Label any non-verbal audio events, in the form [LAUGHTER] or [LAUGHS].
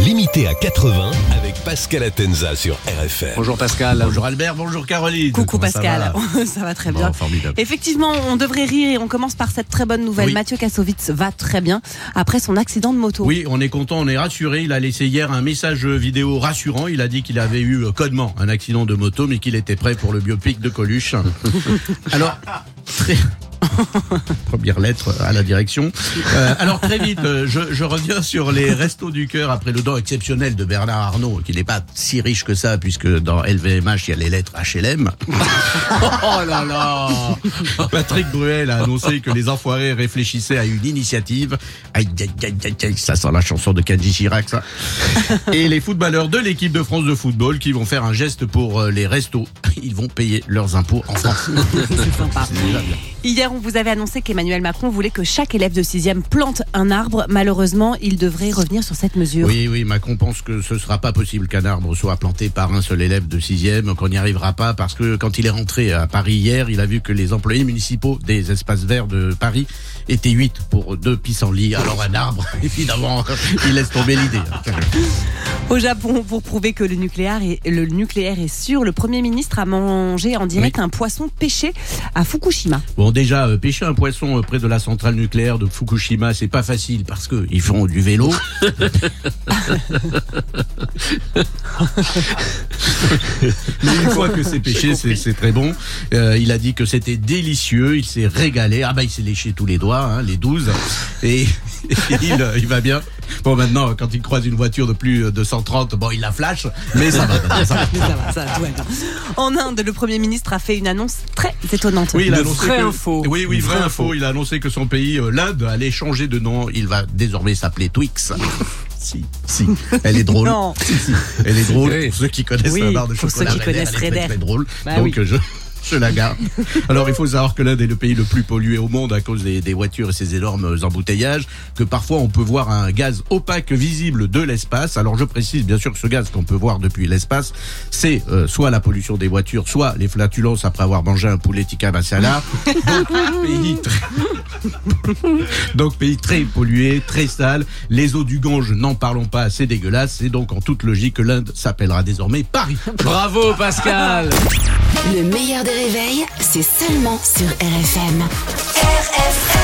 Limité à 80 avec Pascal Atenza sur RFM. Bonjour Pascal. Bonjour Albert, bonjour Caroline. Coucou Comment ça Pascal, va? [LAUGHS] Ça va très Bon, bien. formidable. Effectivement, on devrait rire et on commence par cette très bonne nouvelle. Oui. Mathieu Kassovitz va très bien après son accident de moto. Oui, on est content, on est rassuré. Il a laissé hier un message vidéo rassurant. Il a dit qu'il avait eu euh, codement un accident de moto, mais qu'il était prêt pour le biopic de Coluche. [LAUGHS] Alors, très... [LAUGHS] Première lettre à la direction. Euh, alors très vite, euh, je, je reviens sur les restos du cœur après le don exceptionnel de Bernard Arnault, qui n'est pas si riche que ça, puisque dans LVMH, il y a les lettres HLM. [LAUGHS] Oh là là Patrick Bruel a annoncé que les enfoirés réfléchissaient à une initiative. Aïe, aïe, aïe, aïe, aïe, ça sent la chanson de Kenji Chirac, ça. Et les footballeurs de l'équipe de France de football qui vont faire un geste pour euh, les restos. [LAUGHS] Ils vont payer leurs impôts en France. C'est sympa. Hier, on vous avait annoncé qu'Emmanuel Macron voulait que chaque élève de 6e plante un arbre. Malheureusement, il devrait revenir sur cette mesure. Oui, oui, Macron pense que ce sera pas possible qu'un arbre soit planté par un seul élève de sixième, qu'on n'y arrivera pas parce que quand il est rentré à Paris hier, il a vu que les employés municipaux des espaces verts de Paris étaient huit pour deux pissenlits. Alors un arbre, [LAUGHS] évidemment, il laisse tomber l'idée. Au Japon, pour prouver que le nucléaire est, le nucléaire est sûr, le Premier ministre a mangé en direct un poisson pêché à Fukushima. Bon, déjà, euh, pêcher un poisson euh, près de la centrale nucléaire de Fukushima, c'est pas facile parce que ils font du vélo. [LAUGHS] Mais une fois que c'est pêché, c'est très bon. Euh, il a dit que c'était délicieux, il s'est régalé. Ah bah, il s'est léché tous les doigts, hein, les 12. Et, et [LAUGHS] il, euh, il va bien. Bon, maintenant, quand il croise une voiture de plus de 130, bon, il la flash, mais ça va. ça va. Mais [LAUGHS] ça va, ça va, tout va bien. En Inde, le Premier ministre a fait une annonce très étonnante. Oui, il a Une annoncé vraie que, info. Oui, oui, Une vraie info. Il a annoncé que son pays, euh, l'Inde, allait changer de nom. Il va désormais s'appeler Twix. [LAUGHS] si, si. Elle est drôle. Non. Si, si. Elle est drôle. Oui. Pour ceux qui connaissent Oui, la barre de pour chocolat ceux qui connaissent elle est très, très drôle. Bah Donc oui. je je la garde. [LAUGHS] Alors il faut savoir que l'Inde est le pays le plus pollué au monde à cause des, des voitures et ses énormes embouteillages, que parfois on peut voir un gaz opaque visible de l'espace. Alors je précise bien sûr que ce gaz qu'on peut voir depuis l'espace, c'est euh, soit la pollution des voitures, soit les flatulences après avoir mangé un poulet tikka masala. Donc [LAUGHS] pays très, [LAUGHS] donc pays très pollué, très sale. Les eaux du Gange, n'en parlons pas, c'est dégueulasse. C'est donc en toute logique que l'Inde s'appellera désormais Paris. Bravo Pascal Le meilleur des réveils, c'est seulement sur RFM. RFM